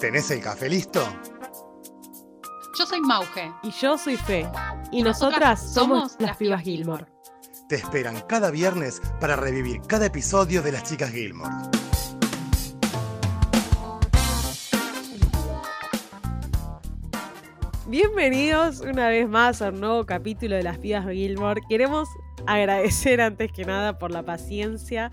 ¿Tenés el café listo? Yo soy Mauge. Y yo soy Fe. Y, nosotras, somos las pibas Gilmore. Te esperan cada viernes para revivir cada episodio de las chicas Gilmore. Bienvenidos una vez más a un nuevo capítulo de las pibas Gilmore. Queremos agradecer antes que nada por la paciencia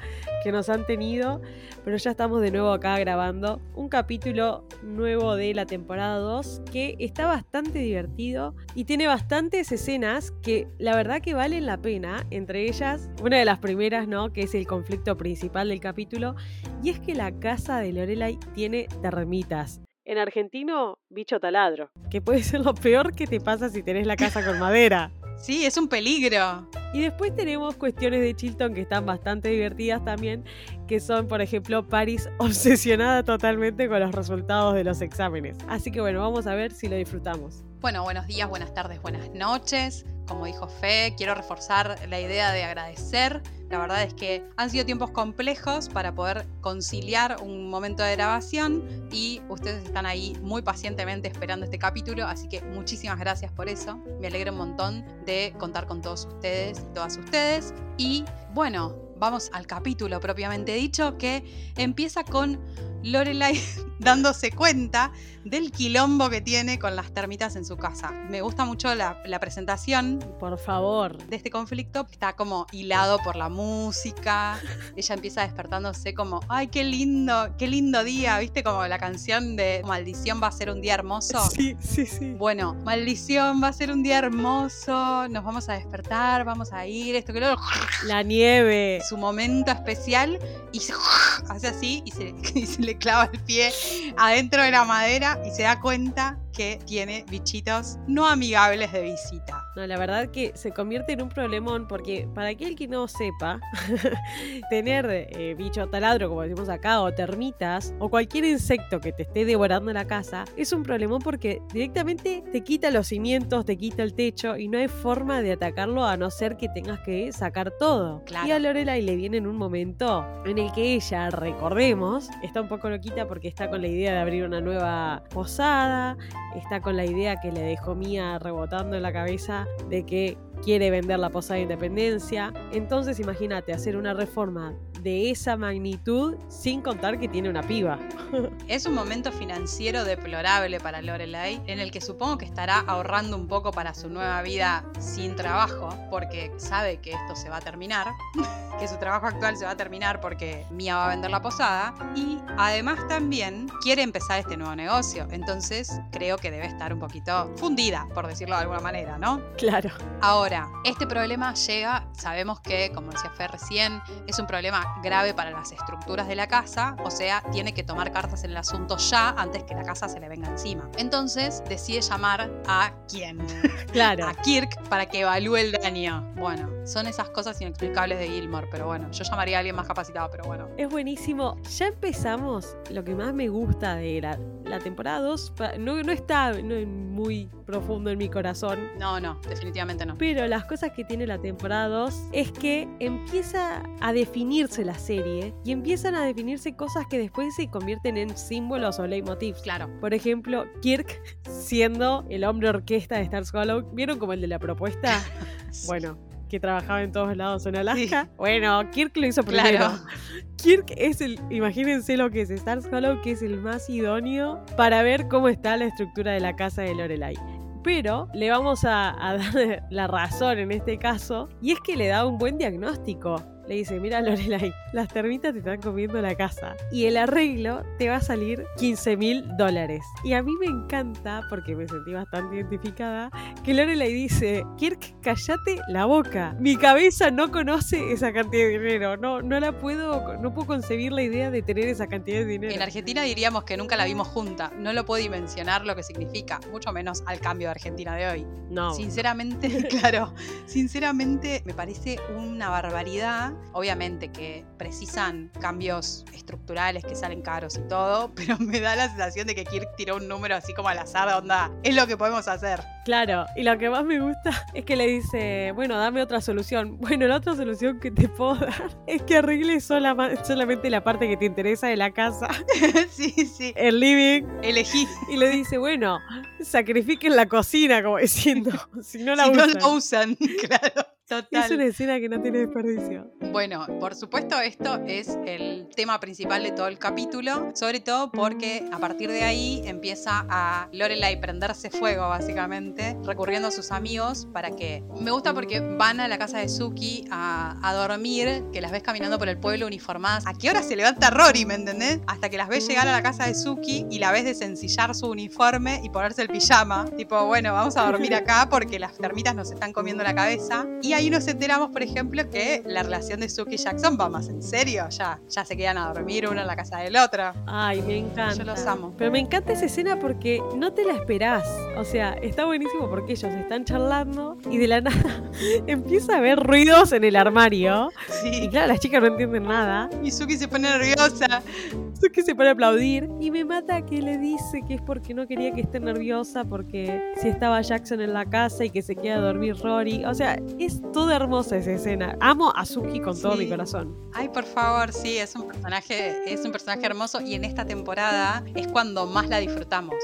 que nos han tenido, pero ya estamos de nuevo acá grabando un capítulo nuevo de la temporada 2 que está bastante divertido y tiene bastantes escenas que la verdad que valen la pena, entre ellas una de las primeras, ¿no? Que es el conflicto principal del capítulo y es que la casa de Lorelai tiene termitas. En argentino, bicho taladro, que puede ser lo peor que te pasa si tenés la casa con madera. Sí, es un peligro. Y después tenemos cuestiones de Chilton que están bastante divertidas también, que son, por ejemplo, Paris obsesionada totalmente con los resultados de los exámenes. Así que bueno, vamos a ver si lo disfrutamos. Bueno, buenos días, buenas tardes, buenas noches. Como dijo Fe, quiero reforzar la idea de agradecer. La verdad es que han sido tiempos complejos para poder conciliar un momento de grabación y ustedes están ahí muy pacientemente esperando este capítulo, así que muchísimas gracias por eso. Me alegra un montón de contar con todos ustedes y todas ustedes. Y bueno, vamos al capítulo propiamente dicho que empieza con Lorelai dándose cuenta del quilombo que tiene con las termitas en su casa. Me gusta mucho la, la, presentación. Por favor. De este conflicto. Está como hilado por la música. Ella empieza despertándose como, ay, qué lindo, qué lindo día. ¿Viste como la canción de Maldición va a ser un día hermoso? Sí, sí, sí. Bueno, Maldición va a ser un día hermoso. Nos vamos a despertar, vamos a ir, esto que luego. La nieve. Su momento especial y se hace así y se, y se le clava el pie adentro de la madera y se da cuenta que tiene bichitos no amigables de visita. No, la verdad que se convierte en un problemón porque para aquel que no sepa, tener eh, bicho taladro, como decimos acá, o termitas, o cualquier insecto que te esté devorando la casa, es un problemón porque directamente te quita los cimientos, te quita el techo y no hay forma de atacarlo a no ser que tengas que sacar todo. Claro. Y a Lorelai le viene en un momento en el que ella, recordemos, está un poco loquita porque está con la idea de abrir una nueva posada, está con la idea que le dejó Mía rebotando en la cabeza de que quiere vender la posada de independencia. Entonces imagínate hacer una reforma de esa magnitud sin contar que tiene una piba. es un momento financiero deplorable para Lorelai, en el que supongo que estará ahorrando un poco para su nueva vida sin trabajo, porque sabe que esto se va a terminar, que su trabajo actual se va a terminar porque Mía va a vender la posada, y además también quiere empezar este nuevo negocio, entonces creo que debe estar un poquito fundida, por decirlo de alguna manera, ¿no? Claro. Ahora, este problema llega, sabemos que, como decía Fer recién, es un problema grave para las estructuras de la casa, o sea, tiene que tomar cartas en el asunto ya antes que la casa se le venga encima. Entonces decide llamar a quién? Claro. a Kirk para que evalúe el daño. Bueno, son esas cosas inexplicables de Gilmore, pero bueno, yo llamaría a alguien más capacitado, pero bueno. Es buenísimo. Ya empezamos. Lo que más me gusta de la, la temporada 2 no, no está no, muy profundo en mi corazón. No, no, definitivamente no. Pero las cosas que tiene la temporada 2 es que empieza a definirse la serie y empiezan a definirse cosas que después se convierten en símbolos o leitmotivs. Claro. Por ejemplo, Kirk siendo el hombre orquesta de Star Hollow. ¿Vieron como el de la propuesta? Bueno, que trabajaba en todos lados en Alaska. Sí. Bueno, Kirk lo hizo primero. Claro. Kirk es el, imagínense lo que es Star Hollow, que es el más idóneo para ver cómo está la estructura de la casa de Lorelai. Pero le vamos a, dar la razón en este caso, y es que le da un buen diagnóstico le dice, mira Lorelai, las termitas te están comiendo la casa y el arreglo te va a salir 15 mil dólares. Y a mí me encanta, porque me sentí bastante identificada, que Lorelai dice, Kirk, cállate la boca. Mi cabeza no conoce esa cantidad de dinero, no, no la puedo, no puedo concebir la idea de tener esa cantidad de dinero. En Argentina diríamos que nunca la vimos junta, no lo puedo dimensionar lo que significa, mucho menos al cambio de Argentina de hoy. No. Sinceramente, claro, sinceramente me parece una barbaridad Obviamente que precisan cambios estructurales que salen caros y todo, pero me da la sensación de que Kirk tiró un número así como al azar, onda, es lo que podemos hacer. Claro, y lo que más me gusta es que le dice, bueno, dame otra solución. Bueno, la otra solución que te puedo dar es que arregles solamente la parte que te interesa de la casa. sí, sí. El living. Elegí. Y le dice, bueno, sacrifiquen la cocina, como diciendo, si no la si usan. no la usan, claro. Total. Es una escena que no tiene desperdicio. Bueno, por supuesto esto es el tema principal de todo el capítulo, sobre todo porque a partir de ahí empieza a Lorelai prenderse fuego básicamente, recurriendo a sus amigos para que... Me gusta porque van a la casa de Suki a, a dormir, que las ves caminando por el pueblo uniformadas. ¿A qué hora se levanta Rory, me entendés? Hasta que las ves llegar a la casa de Suki y la ves desencillar su uniforme y ponerse el pijama. Tipo, bueno, vamos a dormir acá porque las termitas nos están comiendo la cabeza. Y ahí nos enteramos, por ejemplo, que la relación de Suki y Jackson va más en serio. Ya, ya se quedan a dormir uno en la casa del otro. Ay, me encanta. Yo los amo. Pero me encanta esa escena porque no te la esperás. O sea, está buenísimo porque ellos están charlando y de la nada empieza a haber ruidos en el armario. Y Sí. claro, las chicas no entienden nada. Y Suki se pone nerviosa. Suki se pone a aplaudir y me mata que le dice que es porque no quería que esté nerviosa porque si estaba Jackson en la casa y que se queda a dormir Rory. O sea, es toda hermosa esa escena. Amo a Suki con todo mi corazón. Ay, por favor, sí, es un personaje, es un personaje hermoso y en esta temporada es cuando más la disfrutamos.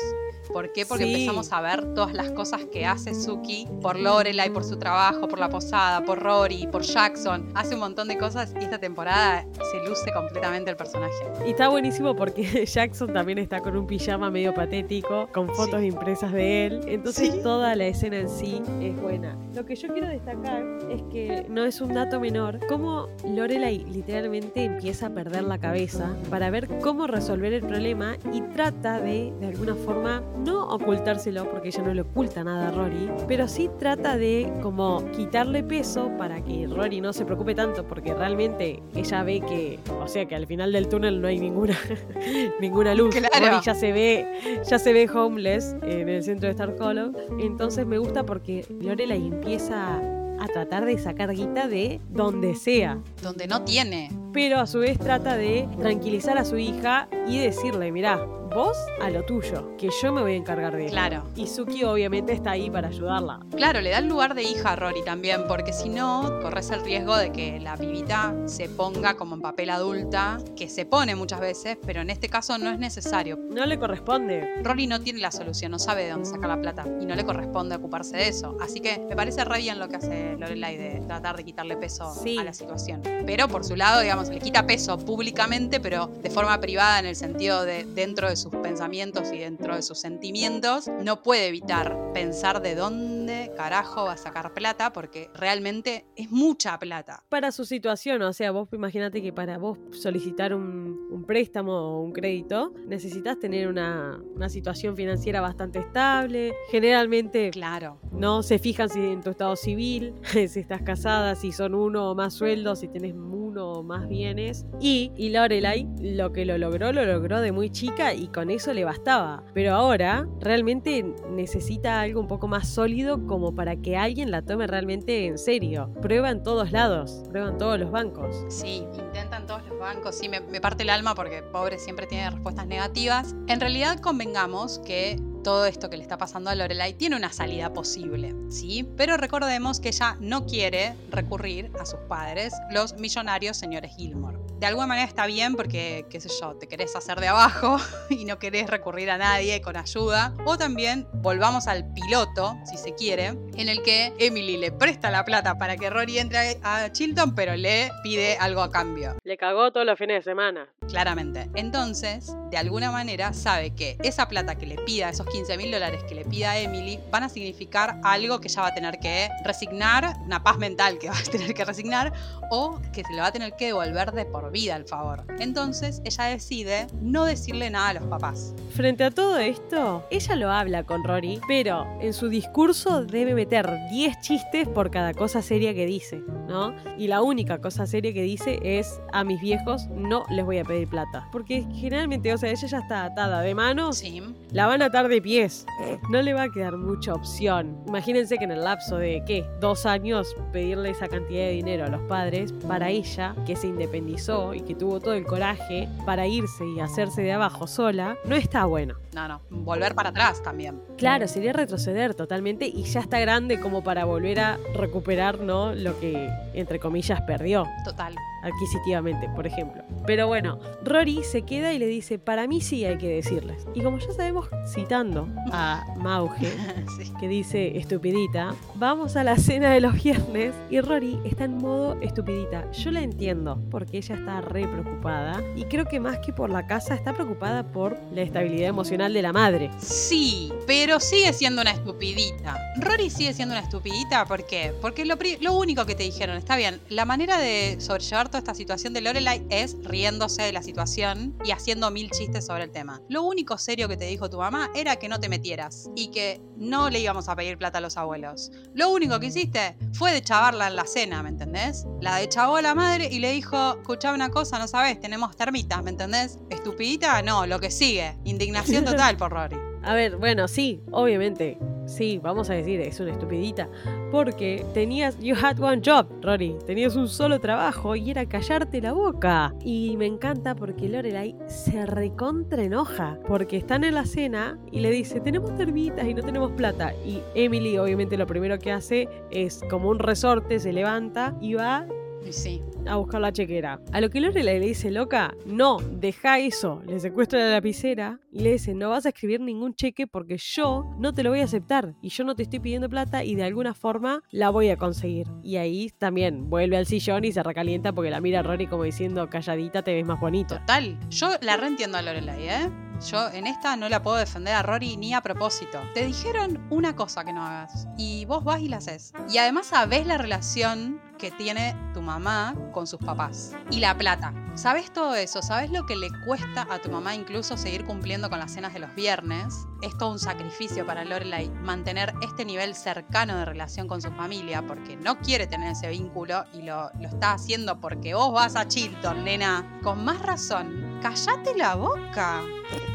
¿Por qué? Porque Sí. empezamos a ver todas las cosas que hace Suki por Lorelai, por su trabajo, por la posada, por Rory, por Jackson. Hace un montón de cosas y esta temporada se luce completamente el personaje. Y está buenísimo porque Jackson también está con un pijama medio patético, con fotos Sí. impresas de él. Entonces Sí. toda la escena en sí es buena. Lo que yo quiero destacar es que no es un dato menor, cómo Lorelai literalmente empieza a perder la cabeza para ver cómo resolver el problema y trata de, de alguna forma, no ocultárselo, porque ella no le oculta nada a Rory, pero sí trata de como quitarle peso para que Rory no se preocupe tanto, porque realmente ella ve que, o sea, que al final del túnel no hay ninguna, ninguna luz. Claro. Rory ya se ve, ya se ve homeless en el centro de Star Hollow. Entonces me gusta porque Lorelai empieza a tratar de sacar guita de donde sea. Donde no tiene. Pero a su vez trata de tranquilizar a su hija y decirle, mirá, vos a lo tuyo, que yo me voy a encargar de él. Claro. Y Suki obviamente está ahí para ayudarla. Claro, le da el lugar de hija a Rory también, porque si no, corres el riesgo de que la pibita se ponga como en papel adulta, que se pone muchas veces, pero en este caso no es necesario. No le corresponde. Rory no tiene la solución, no sabe de dónde sacar la plata y no le corresponde ocuparse de eso. Así que me parece re bien lo que hace Lorelai de tratar de quitarle peso Sí. a la situación. Pero por su lado, digamos, le quita peso públicamente, pero de forma privada en el sentido de dentro de sus pensamientos y dentro de sus sentimientos, no puede evitar pensar de dónde carajo va a sacar plata porque realmente es mucha plata. Para su situación, o sea, vos imagínate que para vos solicitar un, un préstamo o un crédito, necesitas tener una, una situación financiera bastante estable. Generalmente Claro. no se fijan si en tu estado civil, si estás casada, si son uno o más sueldos, si tenés uno o más bienes. Y, y Lorelai lo que lo logró, lo logró de muy chica y con eso le bastaba. Pero ahora realmente necesita algo un poco más sólido como para que alguien la tome realmente en serio. Prueba en todos lados, prueba en todos los bancos. Sí, intentan todos los bancos. Sí, me, me parte el alma porque pobre siempre tiene respuestas negativas. En realidad convengamos que todo esto que le está pasando a Lorelai tiene una salida posible, ¿sí? Pero recordemos que ella no quiere recurrir a sus padres, los millonarios señores Gilmore. De alguna manera está bien porque, qué sé yo, te querés hacer de abajo y no querés recurrir a nadie con ayuda. O también volvamos al piloto, si se quiere, en el que Emily le presta la plata para que Rory entre a Chilton, pero le pide algo a cambio. Le cagó todos los fines de semana. Claramente. Entonces, de alguna manera, sabe que esa plata que le pida, esos 15 mil dólares que le pida a Emily, van a significar algo que ella va a tener que resignar, una paz mental que va a tener que resignar, o que se le va a tener que devolver de por vida el favor. Entonces, ella decide no decirle nada a los papás. Frente a todo esto, ella lo habla con Rory, pero en su discurso debe meter 10 chistes por cada cosa seria que dice, ¿no? Y la única cosa seria que dice es a mis viejos no les voy a pedir plata. Porque generalmente, o sea, ella ya está atada de manos, Sí. la van a atar de pies. No le va a quedar mucha opción. Imagínense que en el lapso de, ¿qué? Dos años pedirle esa cantidad de dinero a los padres para ella, que se independizó y que tuvo todo el coraje para irse y hacerse de abajo sola, no está bueno. No, no. Volver para atrás también. Claro, sería retroceder totalmente y ya está grande como para volver a recuperar, ¿no? Lo que, entre comillas, perdió Total. adquisitivamente, por ejemplo. Pero bueno, Rory se queda y le dice, para mí sí hay que decirles. Y como ya sabemos, citando a Mauge, sí. que dice estupidita, vamos a la cena de los viernes y Rory está en modo estupidita. Yo la entiendo porque ella está re preocupada y creo que más que por la casa está preocupada por la estabilidad emocional de la madre. Sí, pero sigue siendo una estupidita. Rory sigue siendo una estupidita, ¿por qué? Porque lo, lo único que te dijeron, está bien, la manera de sobrellevar toda esta situación de Lorelai es riéndose de la situación y haciendo mil chistes sobre el tema. Lo único serio que te dijo tu mamá era que no te metieras y que no le íbamos a pedir plata a los abuelos. Lo único que hiciste fue de chavarla en la cena, ¿me entendés? La de chavó a la madre y le dijo, una cosa, no sabes, tenemos termitas, ¿me entendés? Estupidita, no, lo que sigue. Indignación total por Rory. A ver, bueno, sí, obviamente. Sí, vamos a decir, es una estupidita. Porque tenías, you had one job, Rory. Tenías un solo trabajo y era callarte la boca. Y me encanta porque Lorelai se recontra enoja. Porque están en la cena y le dice, tenemos termitas y no tenemos plata. Y Emily, obviamente, lo primero que hace es como un resorte, se levanta y va sí. a buscar la chequera. A lo que Lorelai le dice, loca, no, deja eso. Le secuestra la lapicera y le dice, no vas a escribir ningún cheque porque yo no te lo voy a aceptar. Y yo no te estoy pidiendo plata y de alguna forma la voy a conseguir. Y ahí también vuelve al sillón y se recalienta porque la mira a Rory como diciendo, calladita te ves más bonito. Total. Yo la reentiendo a Lorelai, ¿eh? Yo en esta no la puedo defender a Rory ni a propósito. Te dijeron una cosa que no hagas y vos vas y la haces. Y además sabés la relación que tiene tu mamá con sus papás. Y la plata. ¿Sabes todo eso? ¿Sabes lo que le cuesta a tu mamá incluso seguir cumpliendo con las cenas de los viernes? Es todo un sacrificio para Lorelai mantener este nivel cercano de relación con su familia porque no quiere tener ese vínculo y lo, lo está haciendo porque vos vas a Chilton, nena. Con más razón, callate la boca.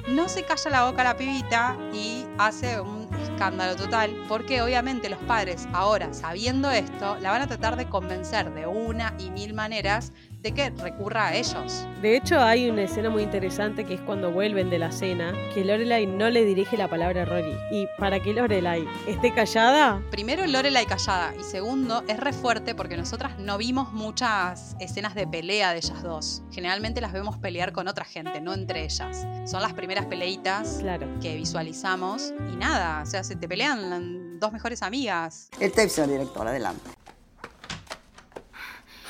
No se calla la boca la pibita y hace un escándalo total porque obviamente los padres ahora sabiendo esto la van a tratar de convencer de una y mil maneras de que recurra a ellos. De hecho, hay una escena muy interesante que es cuando vuelven de la cena, que Lorelai no le dirige la palabra a Rory. Y para que Lorelai esté callada, Primero, Lorelai callada. Y segundo, es re fuerte porque nosotras no vimos muchas escenas de pelea de ellas dos. Generalmente las vemos pelear con otra gente, no entre ellas. Son las primeras peleitas claro. que visualizamos. Y nada, o sea, se te pelean dos mejores amigas. El tape, señor director, adelante.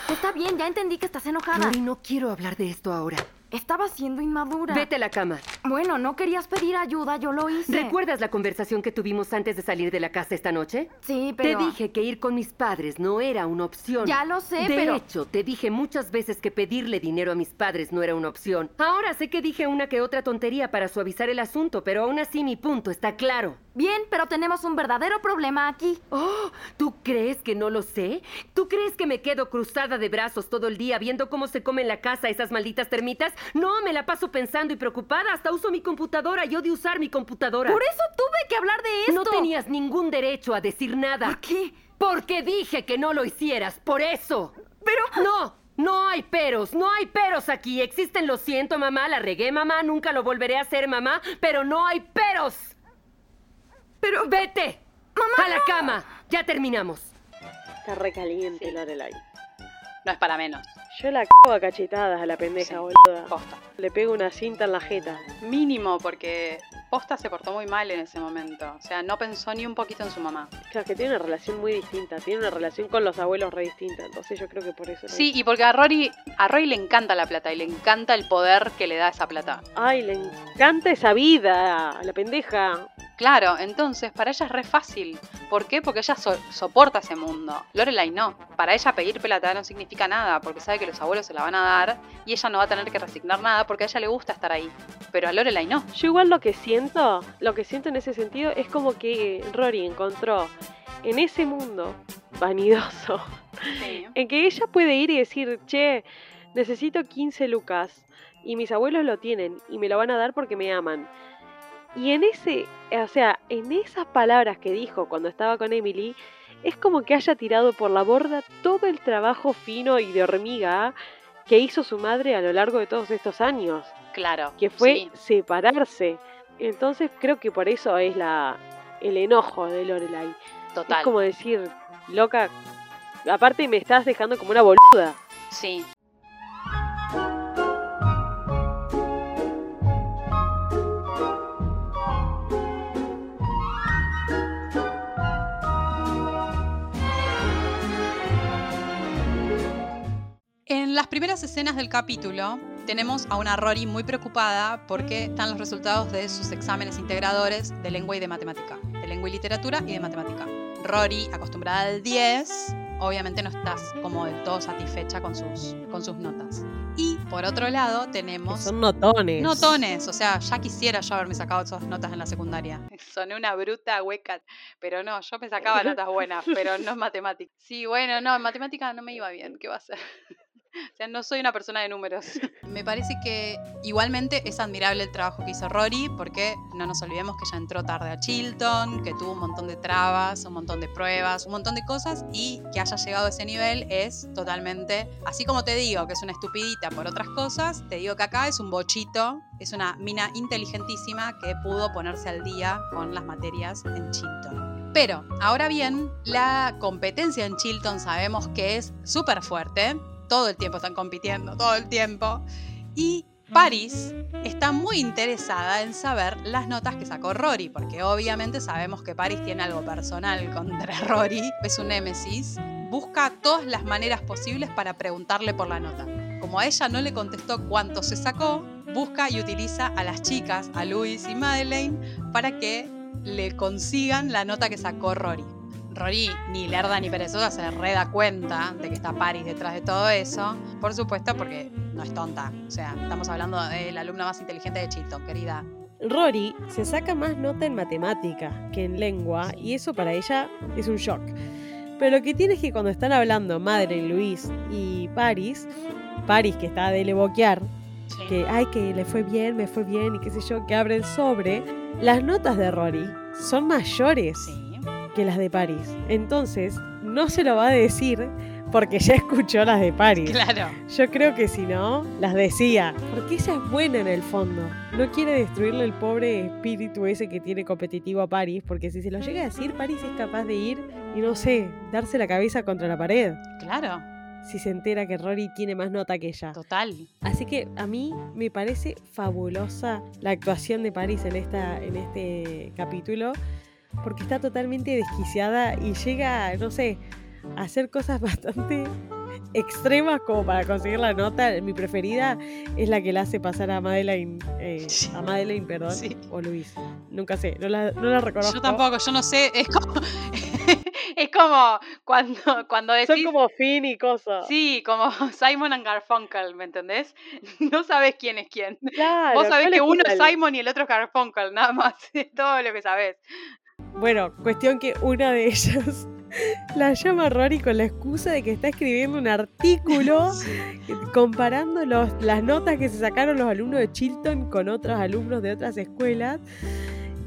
Está bien, ya entendí que estás enojada. Rory, no quiero hablar de esto ahora. Estaba siendo inmadura. Vete a la cama. Bueno, no querías pedir ayuda, yo lo hice. ¿Recuerdas la conversación que tuvimos antes de salir de la casa esta noche? Sí, pero... Te dije que ir con mis padres no era una opción. Ya lo sé, de pero... hecho, te dije muchas veces que pedirle dinero a mis padres no era una opción. Ahora sé que dije una que otra tontería para suavizar el asunto, pero aún así mi punto está claro. Bien, pero tenemos un verdadero problema aquí. Oh, ¿tú crees que no lo sé? ¿Tú crees que me quedo cruzada de brazos todo el día viendo cómo se comen la casa esas malditas termitas? No, me la paso pensando y preocupada. Hasta uso mi computadora y odio usar mi computadora. Por eso tuve que hablar de esto. No tenías ningún derecho a decir nada. ¿Por qué? Porque dije que no lo hicieras, por eso. Pero... No, no hay peros, no hay peros aquí. Existen, lo siento, mamá, la regué, mamá, nunca lo volveré a hacer, mamá, pero no hay peros. Pero... Vete. Mamá, A la no. cama. Ya terminamos. Está recaliente Lorelai. No es para menos. Yo la cago a cachetadas a la pendeja, Sí. boluda. Posta. Le pego una cinta en la jeta. Mínimo, porque Posta se portó muy mal en ese momento. O sea, no pensó ni un poquito en su mamá. Claro, que tiene una relación muy distinta. Tiene una relación con los abuelos re distinta. Entonces yo creo que por eso. Sí, y porque a Rory, a Rory le encanta la plata y le encanta el poder que le da esa plata. Ay, le encanta esa vida, la pendeja. Claro, entonces para ella es re fácil. ¿Por qué? Porque ella so- soporta ese mundo. Lorelai no. Para ella pedir plata no significa nada, porque sabe que los abuelos se la van a dar y ella no va a tener que resignar nada porque a ella le gusta estar ahí. Pero a Lorelai no. Yo igual lo que siento, lo que siento en ese sentido es como que Rory encontró en ese mundo vanidoso en que ella puede ir y decir, che, necesito 15 lucas y mis abuelos lo tienen y me lo van a dar porque me aman. Y en ese, o sea, en esas palabras que dijo cuando estaba con Emily, es como que haya tirado por la borda todo el trabajo fino y de hormiga que hizo su madre a lo largo de todos estos años, Claro. que fue sí. separarse. Entonces creo que por eso es la el enojo de Lorelai. total. Es como decir, loca, aparte me estás dejando como una boluda. Sí. En las primeras escenas del capítulo tenemos a una Rory muy preocupada porque están los resultados de sus exámenes integradores de lengua y de matemática, de lengua y literatura y de matemática. Rory, acostumbrada al 10, obviamente no estás como del todo satisfecha con sus, con sus notas. Y por otro lado Que tenemos... son notones. Notones, o sea, ya quisiera yo haberme sacado esas notas en la secundaria. Soné una bruta hueca, pero no, yo me sacaba notas buenas, pero no en matemática. Sí, bueno, no, en matemática no me iba bien, ¿qué va a ser? O sea, no soy una persona de números. Me parece que igualmente es admirable el trabajo que hizo Rory, porque no nos olvidemos que ella entró tarde a Chilton, que tuvo un montón de trabas, un montón de pruebas, un montón de cosas, y que haya llegado a ese nivel es totalmente, así como te digo que es una estupidita por otras cosas, te digo que acá es un bochito, es una mina inteligentísima que pudo ponerse al día con las materias en Chilton. Pero, ahora bien, la competencia en Chilton sabemos que es súper fuerte. Todo el tiempo están compitiendo, todo el tiempo. Y Paris está muy interesada en saber las notas que sacó Rory, porque obviamente sabemos que Paris tiene algo personal contra Rory, es un némesis. Busca todas las maneras posibles para preguntarle por la nota. Como a ella no le contestó cuánto se sacó, busca y utiliza a las chicas, a Luis y Madeleine, para que le consigan la nota que sacó Rory. Rory, ni lerda ni perezosa, se re da cuenta de que está Paris detrás de todo eso. Por supuesto, porque no es tonta. O sea, estamos hablando de la alumna más inteligente de Chilton, querida. Rory se saca más nota en matemática que en lengua y eso para ella es un shock. Pero lo que tiene es que cuando están hablando Madre, Luis y Paris, Paris que está de boquear, Sí. que ay que le fue bien, me fue bien y qué sé yo, que abren sobre, las notas de Rory son mayores Sí. Que las de Paris. Entonces, no se lo va a decir porque ya escuchó las de Paris. Claro. Yo creo que si no, las decía. Porque ella es buena en el fondo. No quiere destruirle el pobre espíritu ese que tiene competitivo a Paris. Porque si se lo llega a decir, Paris es capaz de ir y no sé, darse la cabeza contra la pared. Claro. Si se entera que Rory tiene más nota que ella. Total. Así que a mí me parece fabulosa la actuación de Paris en, esta, en este capítulo. Porque está totalmente desquiciada y llega, no sé, a hacer cosas bastante extremas como para conseguir la nota. Mi preferida es la que la hace pasar a Madeleine, eh, Sí. a Madeleine, perdón, Sí. o Luis. Nunca sé, no la, no la reconozco. Yo tampoco, yo no sé. Es como, es como cuando, cuando decís. Son como Finn y cosas. Sí, como Simon and Garfunkel, ¿me entendés? No sabes quién es quién. Claro, Vos sabés ¿cuál que uno es? Simon y el otro es Garfunkel, nada más. Es todo lo que sabés. Bueno, cuestión que una de ellas la llama a Rory con la excusa de que está escribiendo un artículo comparando los- las notas que se sacaron los alumnos de Chilton con otros alumnos de otras escuelas.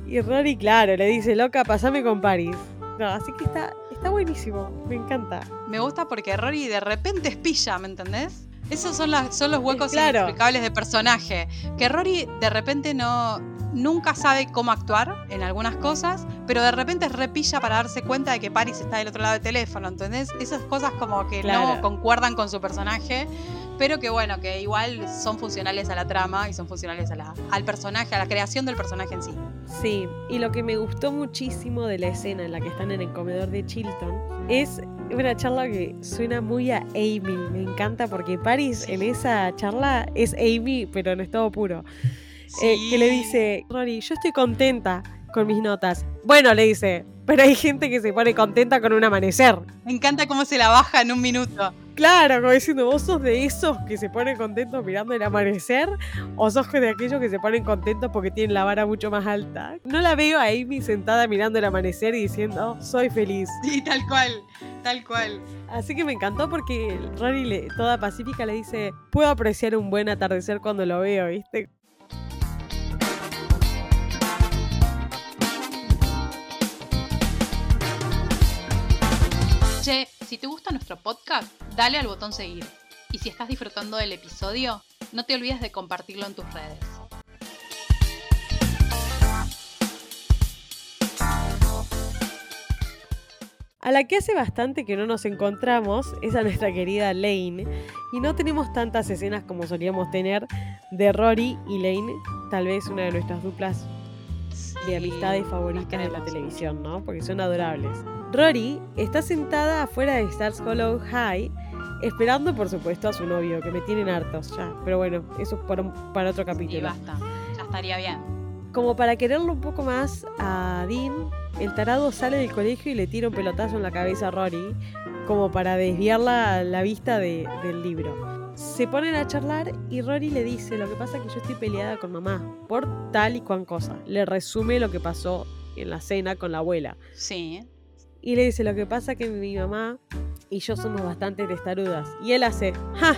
Y Rory, claro, le dice, loca, pasame con Paris. No, así que está, está buenísimo, me encanta. Me gusta porque Rory de repente espilla, ¿me entendés? Esos son, las, son los huecos Claro. inexplicables de personaje. Que Rory de repente no. Nunca sabe cómo actuar en algunas cosas, pero de repente repilla para darse cuenta de que Paris está del otro lado del teléfono, ¿entendés? Esas cosas como que Claro. no concuerdan con su personaje, pero que bueno, que igual son funcionales a la trama y son funcionales a la- al personaje, a la creación del personaje en sí. Sí, y lo que me gustó muchísimo de la escena en la que están en el comedor de Chilton es una charla que suena muy a Amy. Me encanta porque Paris en esa charla es Amy, pero en estado puro. Eh, que le dice, Rory, yo estoy contenta con mis notas. Bueno, le dice, pero hay gente que se pone contenta con un amanecer. Me encanta cómo se la baja en un minuto. Claro, como diciendo, vos sos de esos que se ponen contentos mirando el amanecer o sos de aquellos que se ponen contentos porque tienen la vara mucho más alta. No la veo a Amy sentada mirando el amanecer y diciendo, soy feliz. Sí, tal cual, tal cual. Así que me encantó porque Rory, toda pacífica, le dice, puedo apreciar un buen atardecer cuando lo veo, ¿viste? Si te gusta nuestro podcast, dale al botón seguir. Y si estás disfrutando del episodio, no te olvides de compartirlo en tus redes. A la que hace bastante que no nos encontramos es a nuestra querida Lane. Y no tenemos tantas escenas como solíamos tener de Rory y Lane. Tal vez una de nuestras duplas de amistades favoritas de la televisión, ¿no? Porque son adorables. Rory está sentada afuera de Stars Hollow High, esperando, por supuesto, a su novio, que me tienen hartos ya. Pero bueno, eso es para, un- para otro Y capítulo. basta, ya estaría bien. Como para quererlo un poco más a Dean, el tarado sale del colegio y le tira un pelotazo en la cabeza a Rory, como para desviar la, la vista de- del libro. Se ponen a charlar y Rory le dice, lo que pasa es que yo estoy peleada con mamá, por tal y cual cosa. Le resume lo que pasó en la cena con la abuela. Sí. Y le dice, lo que pasa es que mi mamá y yo somos bastante testarudas. Y él hace, ¡ja!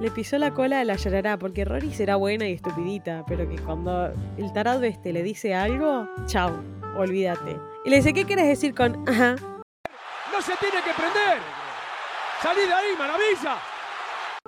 Le pisó la cola a la llorará porque Rory será buena y estupidita, pero que cuando el tarado este le dice algo, chau, olvídate. Y le dice, ¿qué quieres decir con ajá? ¡No se tiene que prender! ¡Salí de ahí, maravilla!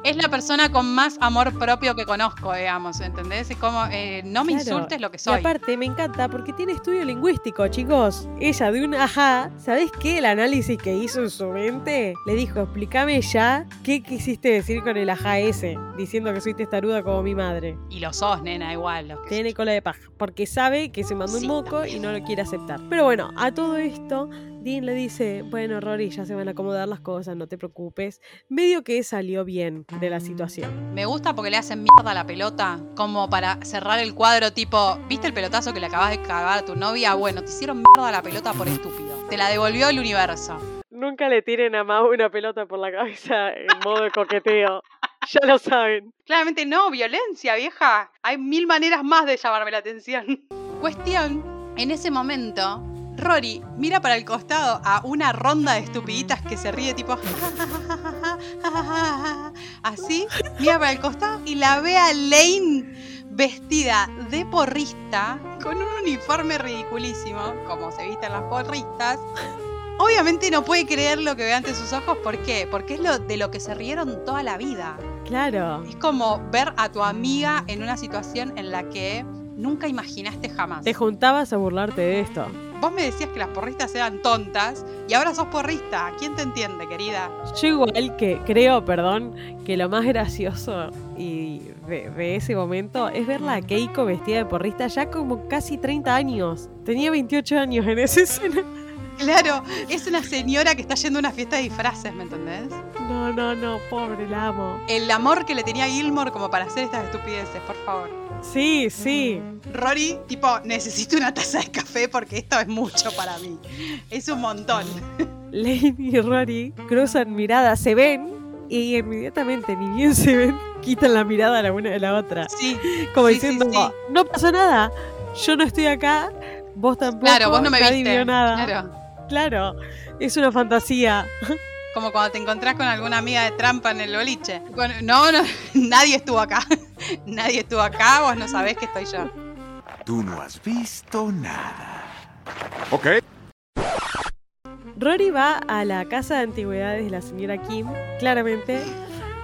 Es la persona con más amor propio que conozco, digamos, ¿entendés? Es como, eh, no me Claro. insultes lo que Y soy. aparte me encanta porque tiene estudio lingüístico, chicos. Ella de un ajá, ¿sabés qué? El análisis que hizo en su mente le dijo, explícame ya qué quisiste decir con el ajá ese, diciendo que soy testaruda como mi madre. Y lo sos, nena, igual. lo que- Tiene cola de paja, porque sabe que se mandó Sí, un moco y no lo quiere aceptar. Pero bueno, a todo esto, Dean le dice, bueno, Rory, ya se van a acomodar las cosas, no te preocupes. Medio que salió bien de la situación. Me gusta porque le hacen mierda a la pelota, como para cerrar el cuadro, tipo, ¿viste el pelotazo que le acabas de cagar a tu novia? Bueno, te hicieron mierda a la pelota por estúpido. Te la devolvió el universo. Nunca le tiren a Mau una pelota por la cabeza en modo de coqueteo. Ya lo saben. Claramente no, violencia, vieja. Hay mil maneras más de llamarme la atención. Cuestión, en ese momento, Rory mira para el costado a una ronda de estupiditas que se ríe tipo... Así, mira para el costado y la ve a Lane vestida de porrista con un uniforme ridiculísimo, como se visten las porristas. Obviamente no puede creer lo que ve ante sus ojos, ¿por qué? Porque es lo de lo que se rieron toda la vida. Claro. Es como ver a tu amiga en una situación en la que nunca imaginaste jamás. Te juntabas a burlarte de esto. Vos me decías que las porristas eran tontas y ahora sos porrista. ¿Quién te entiende, querida? Yo igual que creo, perdón, que lo más gracioso y de, de ese momento es verla a Keiko vestida de porrista ya como casi 30 años. Tenía 28 años en esa escena. Claro, es una señora que está yendo a una fiesta de disfraces, ¿me entendés? No, no, no, pobre, la amo. El amor que le tenía Gilmore como para hacer estas estupideces, por favor. Sí, sí. Rory, tipo, necesito una taza de café porque esto es mucho para mí. Es un montón. Lane y Rory cruzan miradas, se ven y inmediatamente, ni bien se ven, quitan la mirada la una de la otra. Sí, Como Sí, sí, diciendo, sí. no pasó nada, yo no estoy acá, vos tampoco, claro, vos no me nadie viste. vio nada. Claro. Claro, es una fantasía. Como cuando te encontrás con alguna amiga de trampa en el boliche. Bueno, no, no, nadie estuvo acá. Nadie estuvo acá, vos no sabés que estoy yo. Tú no has visto nada. Ok. Rory va a la casa de antigüedades de la señora Kim, claramente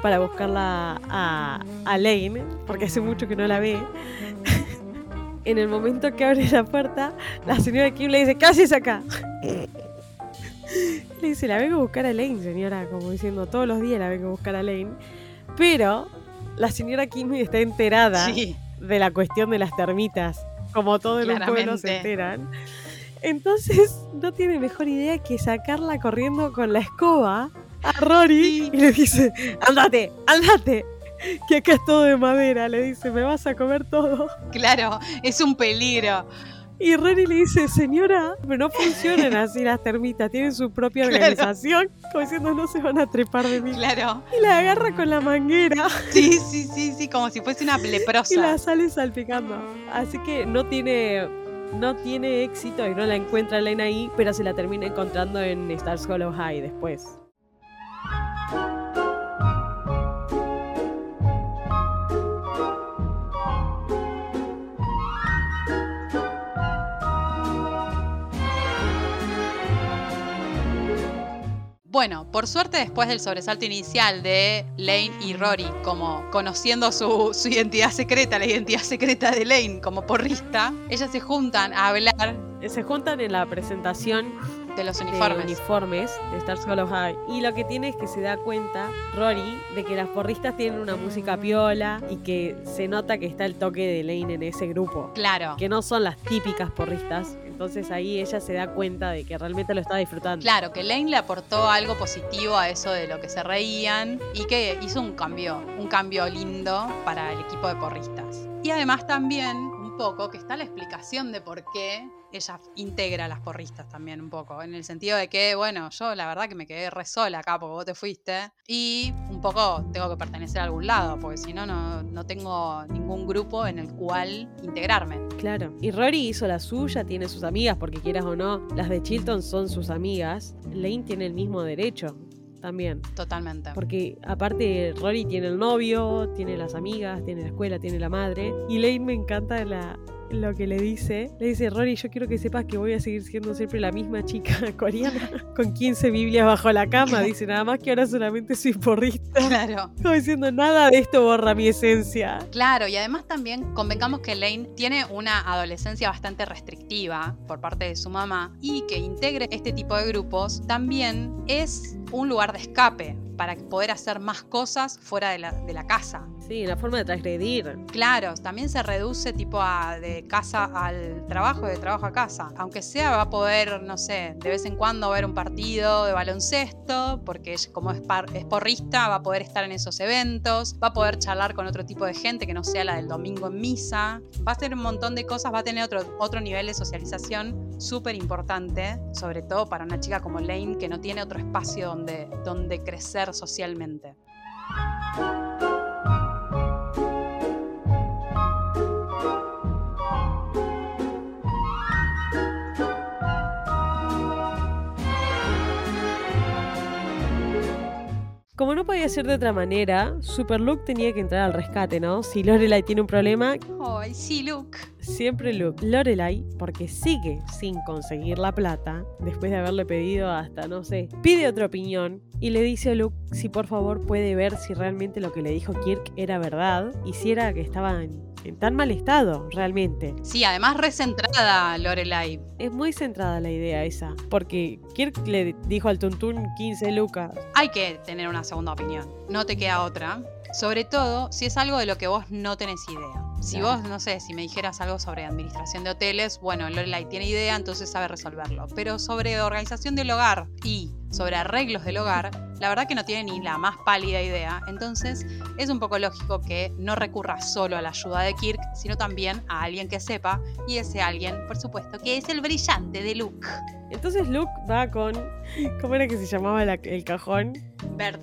para buscarla a, a Lane, porque hace mucho que no la ve. en el momento que abre la puerta, la señora Kim le dice, ¿qué haces acá? Le dice, la vengo a buscar a Lane, señora, como diciendo, todos los días la vengo a buscar a Lane. Pero la señora Kim está enterada Sí, de la cuestión de las termitas, como todo en un pueblo se enteran. Entonces no tiene mejor idea que sacarla corriendo con la escoba a Rory Sí. y le dice, andate, andate, que acá es todo de madera, le dice, me vas a comer todo. claro, es un peligro. Y Rory le dice, señora, pero no funcionan así las termitas, tienen su propia Claro. organización, como diciendo no se van a trepar de mí. Claro. Y la agarra con la manguera Sí, sí, sí, sí, como si fuese una y la leprosa. sale salpicando. Así que no tiene, no tiene éxito y no la encuentra Elena ahí, pero se la termina encontrando en Stars Hollow High después. Bueno, por suerte después del sobresalto inicial de Lane y Rory, como conociendo su, identidad secreta, la identidad secreta de Lane como porrista, ellas se juntan a hablar. Se juntan en la presentación de los de uniformes. uniformes de Stars Hollow High. Y lo que tiene es que se da cuenta Rory de que las porristas tienen una música piola y que se nota que está el toque de Lane en ese grupo. Claro. Que no son las típicas porristas. Entonces ahí ella se da cuenta de que realmente lo está disfrutando. Claro, que Lane le aportó algo positivo a eso de lo que se reían y que hizo un cambio, un cambio lindo para el equipo de porristas. Y además también un poco que está la explicación de por qué ella integra a las porristas también un poco, en el sentido de que, bueno, yo la verdad que me quedé re sola acá porque vos te fuiste y un poco tengo que pertenecer a algún lado, porque si no, no, no tengo ningún grupo en el cual integrarme. Claro. Y Rory hizo la suya, tiene sus amigas, porque quieras o no, las de Chilton son sus amigas. Lane tiene el mismo derecho también. Totalmente. Porque aparte Rory tiene el novio, tiene las amigas, tiene la escuela, tiene la madre. Y Lane me encanta la, lo que le dice. Le dice, Rory, yo quiero que sepas que voy a seguir siendo siempre la misma chica coreana con 15 Biblias bajo la cama. Dice, nada más que ahora solamente soy porrista. Claro. Como diciendo, nada de esto borra mi esencia. Claro, y además también convengamos que Lane tiene una adolescencia bastante restrictiva por parte de su mamá y que integre este tipo de grupos también es un lugar de escape para poder hacer más cosas fuera de la, de la casa. Sí, una forma de transgredir. Claro, también se reduce tipo a de casa al trabajo de trabajo a casa. Aunque sea va a poder, no sé, de vez en cuando ver un partido de baloncesto, porque como es, par- es porrista va a poder estar en esos eventos, va a poder charlar con otro tipo de gente que no sea la del domingo en misa. Va a hacer un montón de cosas, va a tener otro, otro nivel de socialización súper importante, sobre todo para una chica como Lane que no tiene otro espacio donde, donde crecer socialmente. Como no podía ser de otra manera, Super Luke tenía que entrar al rescate, ¿no? Si Lorelai tiene un problema, Ay, sí, Luke. Siempre Luke. Lorelai, porque sigue sin conseguir la plata, después de haberle pedido hasta, no sé, pide otra opinión y le dice a Luke si por favor puede ver si realmente lo que le dijo Kirk era verdad y si era que estaba en, en tan mal estado, realmente. Sí, además recentrada Lorelai. Es muy centrada la idea esa, porque Kirk le dijo al Tuntún 15 lucas. Hay que tener una segunda opinión. No te queda otra. Sobre todo si es algo de lo que vos no tenés idea. Si Claro. vos, no sé, si me dijeras algo sobre administración de hoteles, bueno, Lorelai tiene idea, entonces sabe resolverlo. Pero sobre organización del hogar y sobre arreglos del hogar, la verdad que no tiene ni la más pálida idea. Entonces es un poco lógico que no recurra solo a la ayuda de Kirk, sino también a alguien que sepa. Y ese alguien, por supuesto, que es el brillante de Luke. Entonces Luke va con. ¿Cómo era que se llamaba la- el cajón? Bert.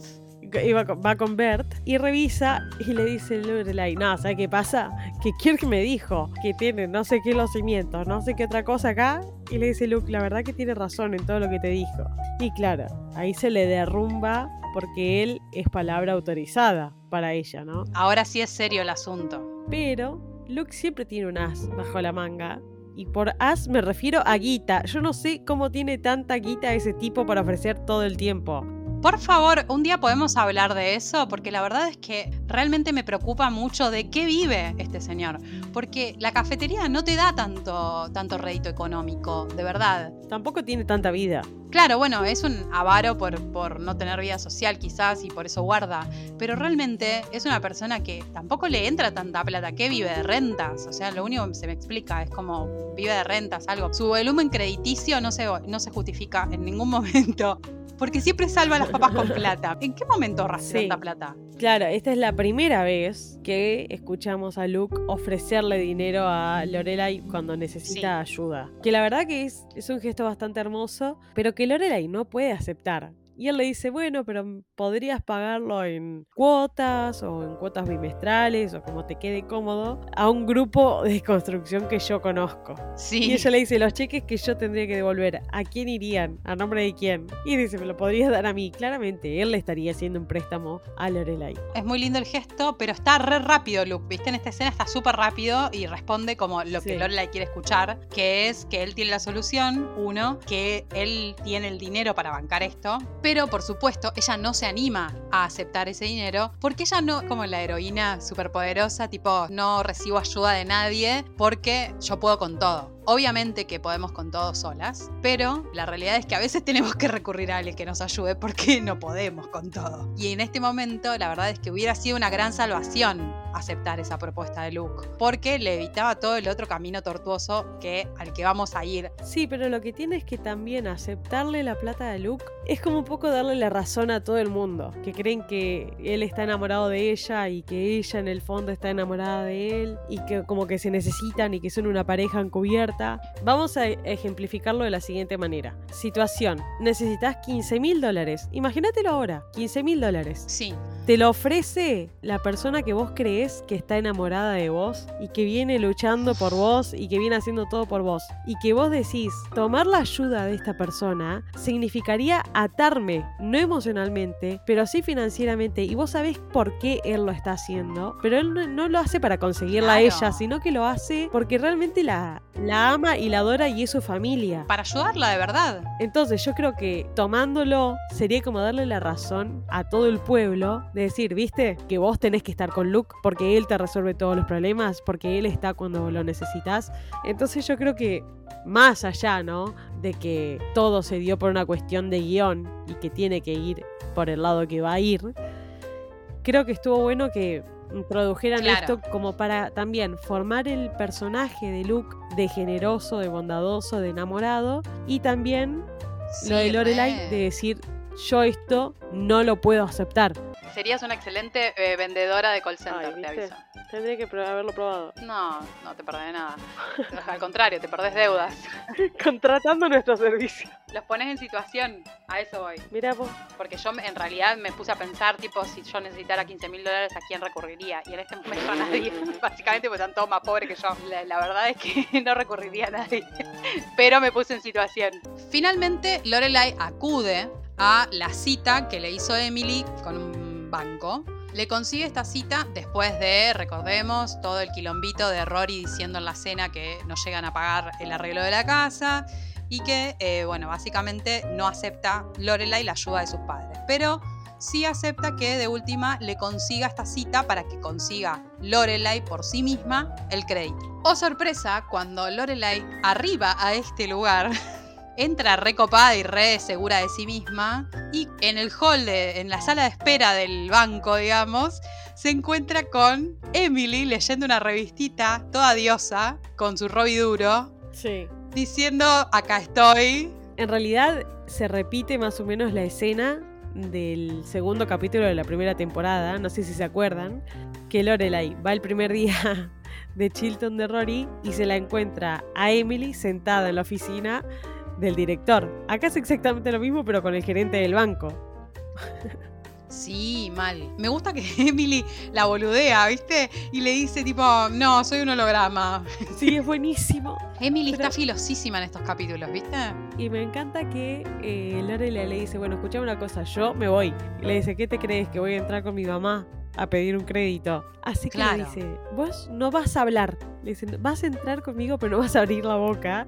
Iba con- va con Bert y revisa y le dice a Lorelai, no, ¿sabes qué pasa? Que Kirk me dijo que tiene no sé qué los cimientos, no sé qué otra cosa acá. Y le dice Luke, la verdad que tiene razón en todo lo que te dijo. Y claro, ahí se le derrumba porque él es palabra autorizada para ella, ¿no? Ahora sí es serio el asunto. Pero Luke siempre tiene un as bajo la manga. Y por as me refiero a guita. Yo no sé cómo tiene tanta guita ese tipo para ofrecer todo el tiempo. Por favor, un día podemos hablar de eso, porque la verdad es que realmente me preocupa mucho de qué vive este señor. Porque la cafetería no te da tanto, tanto rédito económico, de verdad. Tampoco tiene tanta vida. Claro, bueno, es un avaro por, por no tener vida social quizás y por eso guarda, pero realmente es una persona que tampoco le entra tanta plata, que vive de rentas, o sea, lo único que se me explica es como vive de rentas, algo. Su volumen crediticio no se, no se justifica en ningún momento. Porque siempre salva las papas con plata. ¿En qué momento ahorraste Sí. tanta plata? Claro, esta es la primera vez que escuchamos a Luke ofrecerle dinero a Lorelai cuando necesita ayuda. Que la verdad que es, es un gesto bastante hermoso, pero que Lorelai no puede aceptar. Y él le dice, bueno, pero podrías pagarlo en cuotas o en cuotas bimestrales o como te quede cómodo a un grupo de construcción que yo conozco. Sí. Y ella le dice, los cheques que yo tendría que devolver, ¿a quién irían? ¿A nombre de quién? Y dice, me lo podrías dar a mí. Claramente, él le estaría haciendo un préstamo a Lorelai. Es muy lindo el gesto, pero está re rápido Luke, ¿viste? En esta escena está súper rápido y responde como lo que. Lorelai quiere escuchar, que es que él tiene la solución, uno, que él tiene el dinero para bancar esto, pero por supuesto ella no se anima a aceptar ese dinero porque ella no, como la heroína superpoderosa, tipo, no recibo ayuda de nadie porque yo puedo con todo. Obviamente que podemos con todo solas, pero la realidad es que a veces tenemos que recurrir a alguien que nos ayude porque no podemos con todo. Y en este momento la verdad es que hubiera sido una gran salvación aceptar esa propuesta de Luke, porque le evitaba todo el otro camino tortuoso que al que vamos a ir. Sí, pero lo que tiene es que también aceptarle la plata de Luke es como un poco darle la razón a todo el mundo, que creen que él está enamorado de ella y que ella en el fondo está enamorada de él y que como que se necesitan y que son una pareja encubierta. Vamos a ejemplificarlo de la siguiente manera. Situación, necesitas 15 mil dólares. Imagínatelo ahora, 15 mil dólares. Sí, Te lo ofrece la persona que vos crees que está enamorada de vos y que viene luchando por vos y que viene haciendo todo por vos. Y que vos decís, tomar la ayuda de esta persona significaría atarme, no emocionalmente, pero sí financieramente. Y vos sabés por qué él lo está haciendo. Pero él no, no lo hace para conseguirla a ella, sino que lo hace porque realmente la, la ama y la adora y es su familia. para ayudarla de verdad. Entonces yo creo que tomándolo sería como darle la razón a todo el pueblo de decir, viste, que vos tenés que estar con Luke porque él te resuelve todos los problemas, porque él está cuando lo necesitas. Entonces yo creo que más allá, ¿no? De que todo se dio por una cuestión de guion y que tiene que ir por el lado que va a ir, creo que estuvo bueno que introdujeran Claro. esto como para también formar el personaje de Luke de generoso, de bondadoso, de enamorado y también Sí, lo de Lorelai re. de decir yo esto no lo puedo aceptar. Serías una excelente eh, vendedora de call center, Ay, te aviso. Tendría que haberlo probado. No, no te perdés nada. Al contrario, te perdés deudas. Contratando nuestro servicio. Los pones en situación, a eso voy. Mira vos. Porque yo en realidad me puse a pensar, tipo, si yo necesitara 15 mil dólares, ¿a quién recurriría? Y en este momento a nadie, básicamente porque están todos más pobres que yo. La, la verdad es que no recurriría a nadie. Pero me puse en situación. Finalmente, Lorelai acude a la cita que le hizo Emily con un banco. Le consigue esta cita después de, recordemos, todo el quilombito de Rory diciendo en la cena que no llegan a pagar el arreglo de la casa y que, eh, bueno, básicamente no acepta Lorelai la ayuda de sus padres. Pero sí acepta que de última le consiga esta cita para que consiga Lorelai por sí misma el crédito. Oh sorpresa, cuando Lorelai arriba a este lugar, entra recopada y re segura de sí misma y en el hall, de- en la sala de espera del banco, digamos, se encuentra con Emily leyendo una revistita toda diosa con su Roby duro Sí. diciendo acá estoy. En realidad se repite más o menos la escena del segundo capítulo de la primera temporada, no sé si se acuerdan, que Lorelai va el primer día de Chilton de Rory y se la encuentra a Emily sentada en la oficina del director. Acá es exactamente lo mismo pero con el gerente del banco. Sí, mal. Me gusta que Emily la boludea, ¿viste? Y le dice tipo, no, soy un holograma. Sí, es buenísimo. Emily Pero- está filosísima en estos capítulos, ¿viste? Y me encanta que eh, Lorelai le dice, bueno, escuchame una cosa, yo me voy. Y le dice, ¿qué te crees? Que voy a entrar con mi mamá a pedir un crédito. Así que le dice, vos no vas a hablar. Le dice, vas a entrar conmigo, pero no vas a abrir la boca.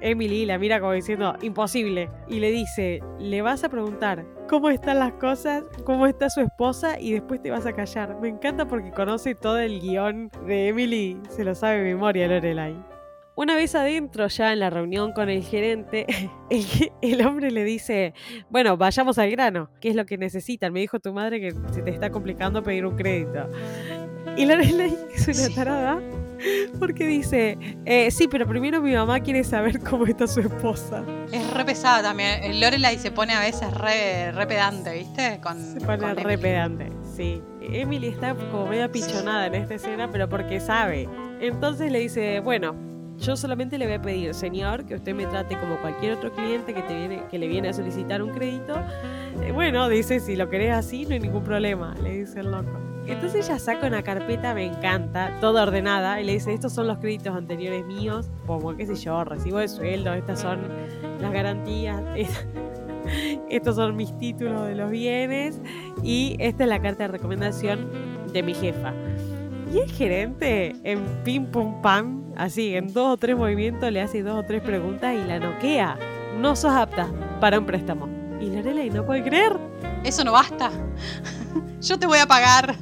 Emily la mira como diciendo, imposible. Y le dice, le vas a preguntar cómo están las cosas, cómo está su esposa y después te vas a callar. Me encanta porque conoce todo el guion de Emily, se lo sabe de memoria Lorelai. Una vez adentro, ya en la reunión con el gerente, el, el hombre le dice, bueno, vayamos al grano, ¿qué es lo que necesitan? Me dijo tu madre que se te está complicando pedir un crédito. Y Lorelai es una tarada Porque dice, eh, sí, pero primero mi mamá quiere saber cómo está su esposa. Es re pesada también. El Lorelai se pone a veces re, re pedante, ¿viste? Con, Se pone con re pedante, sí. Emily está como medio apichonada en esta escena, pero porque sabe. Entonces le dice, bueno, yo solamente le voy a pedir, señor, que usted me trate como cualquier otro cliente que, le viene a solicitar un crédito. Eh, bueno, dice, si lo querés así, no hay ningún problema, le dice el loco. Entonces ella saca una carpeta, me encanta, toda ordenada, y le dice, estos son los créditos anteriores míos, como qué sé yo, recibo de sueldo, estas son las garantías, es- estos son mis títulos de los bienes, y esta es la carta de recomendación de mi jefa. Y el gerente, en pim pum pam, así, en dos o tres movimientos, le hace dos o tres preguntas y la noquea. No sos apta para un préstamo. Y Lorelai no puede creer. Eso no basta. Yo te voy a pagar.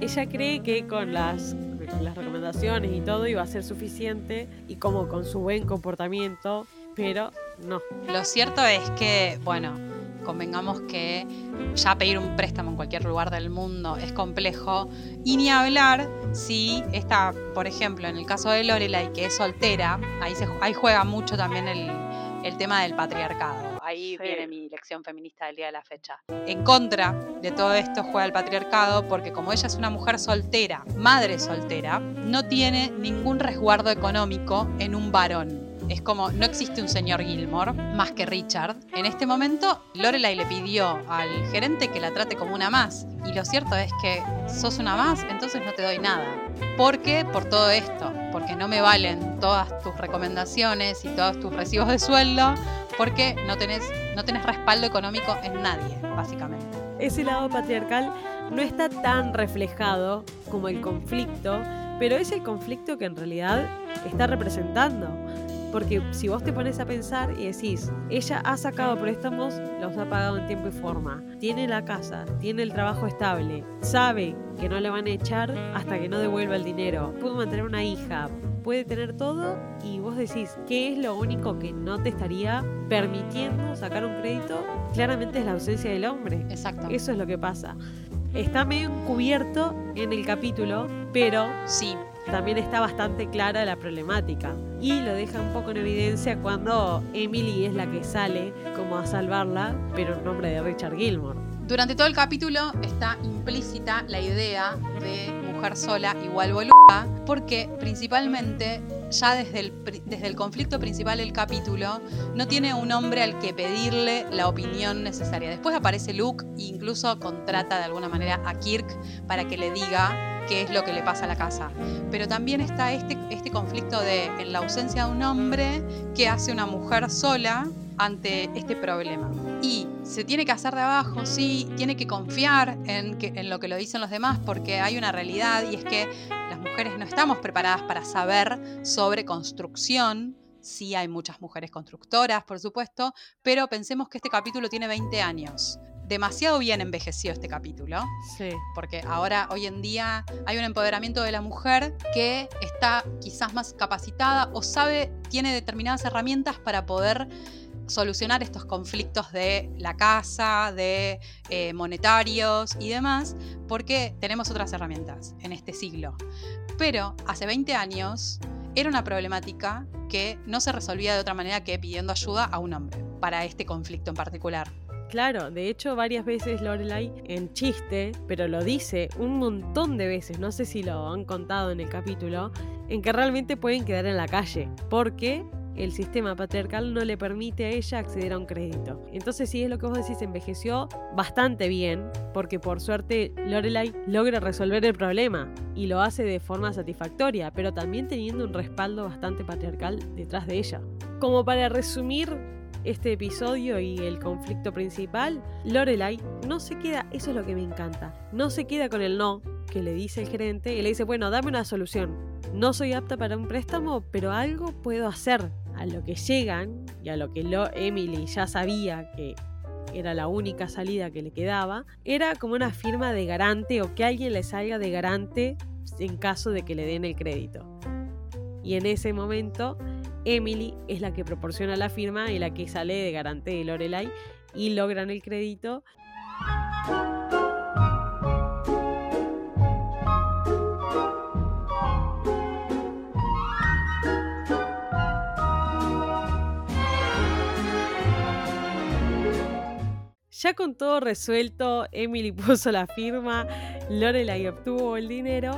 Ella cree que con las, con las recomendaciones y todo iba a ser suficiente y como con su buen comportamiento, pero no. Lo cierto es que, bueno, convengamos que ya pedir un préstamo en cualquier lugar del mundo es complejo. Y ni hablar si esta, por ejemplo, en el caso de Lorelai, que es soltera, ahí, se, ahí juega mucho también el, el tema del patriarcado. Ahí Sí. viene mi lección feminista del día de la fecha. En contra de todo esto juega el patriarcado porque como ella es una mujer soltera, madre soltera, no tiene ningún resguardo económico en un varón. Es como, no existe un señor Gilmore más que Richard. En este momento, Lorelai le pidió al gerente que la trate como una más. Y lo cierto es que sos una más, entonces no te doy nada. ¿Por qué? Por todo esto. Porque no me valen todas tus recomendaciones y todos tus recibos de sueldo. Porque no tenés, no tenés respaldo económico en nadie, básicamente. Ese lado patriarcal no está tan reflejado como el conflicto, pero es el conflicto que en realidad está representando. Porque si vos te pones a pensar y decís, ella ha sacado préstamos, los ha pagado en tiempo y forma, tiene la casa, tiene el trabajo estable, sabe que no le van a echar hasta que no devuelva el dinero, pudo mantener una hija, puede tener todo y vos decís, ¿qué es lo único que no te estaría permitiendo sacar un crédito? Claramente es la ausencia del hombre. Exacto. Eso es lo que pasa. Está medio encubierto en el capítulo, pero Sí, también está bastante clara la problemática. Y lo deja un poco en evidencia cuando Emily es la que sale como a salvarla, pero en nombre de Richard Gilmore. Durante todo el capítulo está implícita la idea de mujer sola igual boluda, porque principalmente ya desde el, desde el conflicto principal del capítulo no tiene un hombre al que pedirle la opinión necesaria. Después aparece Luke e incluso contrata de alguna manera a Kirk para que le diga qué es lo que le pasa a la casa. Pero también está este, este conflicto de, en la ausencia de un hombre, ¿qué hace una mujer sola ante este problema? Y se tiene que hacer de abajo, sí, tiene que confiar en, que, en lo que lo dicen los demás, porque hay una realidad y es que mujeres no estamos preparadas para saber sobre construcción. Sí hay muchas mujeres constructoras, por supuesto, pero pensemos que este capítulo tiene 20 años. Demasiado bien envejeció este capítulo Sí. porque ahora hoy en día hay un empoderamiento de la mujer que está quizás más capacitada o sabe, tiene determinadas herramientas para poder solucionar estos conflictos de la casa, de eh, monetarios y demás, porque tenemos otras herramientas en este siglo. Pero hace 20 años era una problemática que no se resolvía de otra manera que pidiendo ayuda a un hombre para este conflicto en particular. Claro, de hecho varias veces Lorelai en chiste, pero lo dice un montón de veces, no sé si lo han contado en el capítulo, en que realmente pueden quedar en la calle, porque el sistema patriarcal no le permite a ella acceder a un crédito. Entonces sí es lo que vos decís, envejeció bastante bien, porque por suerte Lorelai logra resolver el problema y lo hace de forma satisfactoria, pero también teniendo un respaldo bastante patriarcal detrás de ella. Como para resumir este episodio y el conflicto principal, Lorelai no se queda, eso es lo que me encanta, no se queda con el no que le dice el gerente y le dice, bueno, dame una solución. No soy apta para un préstamo, pero algo puedo hacer. A lo que llegan y a lo que lo Emily ya sabía que era la única salida que le quedaba, era como una firma de garante o que alguien le salga de garante en caso de que le den el crédito. Y en ese momento Emily es la que proporciona la firma y la que sale de garante de Lorelai y logran el crédito. Ya con todo resuelto, Emily puso la firma, Lorelai obtuvo el dinero,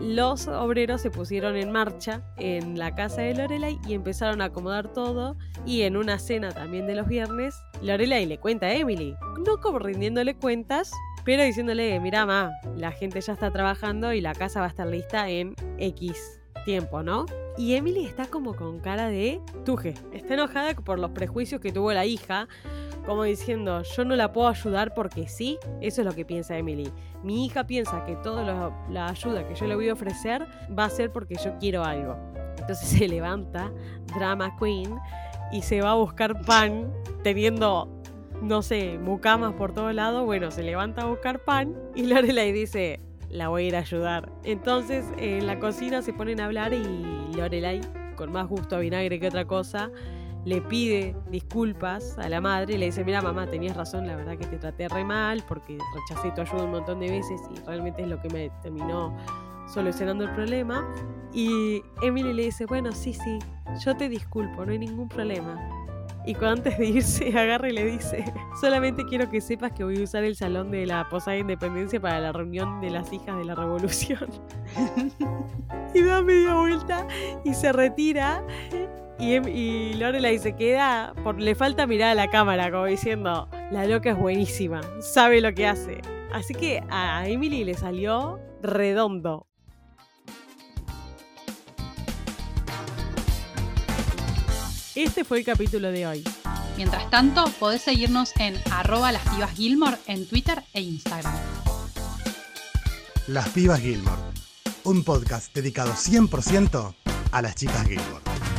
los obreros se pusieron en marcha en la casa de Lorelai y empezaron a acomodar todo. Y en una cena también de los viernes, Lorelai le cuenta a Emily, no como rindiéndole cuentas, pero diciéndole, mira, ma, la gente ya está trabajando y la casa va a estar lista en X tiempo, ¿no? Y Emily está como con cara de tuje. Está enojada por los prejuicios que tuvo la hija, como diciendo, yo no la puedo ayudar porque sí. Eso es lo que piensa Emily. Mi hija piensa que toda la ayuda que yo le voy a ofrecer va a ser porque yo quiero algo. Entonces se levanta, drama queen, y se va a buscar pan teniendo no sé, mucamas por todo lado, bueno, se levanta a buscar pan y Lorelai dice, la voy a ir a ayudar. Entonces en la cocina se ponen a hablar y Lorelai, con más gusto a vinagre que otra cosa, le pide disculpas a la madre y le dice, mira mamá, tenías razón, la verdad que te traté re mal porque rechacé tu ayuda un montón de veces y realmente es lo que me terminó solucionando el problema. Y Emily le dice, bueno, sí, sí, yo te disculpo, no hay ningún problema. Y cuando antes de irse agarra y le dice, solamente quiero que sepas que voy a usar el salón de la Posada de Independencia para la reunión de las hijas de la revolución. y da media vuelta y se retira. Y, em, y Lorelai se queda, por, le falta mirar a la cámara, como diciendo, la loca es buenísima, sabe lo que hace. Así que a Emily le salió redondo. Este fue el capítulo de hoy. Mientras tanto, podés seguirnos en arroba las pibas Gilmore en Twitter e Instagram. Las Pibas Gilmore, un podcast dedicado 100% a las chicas Gilmore.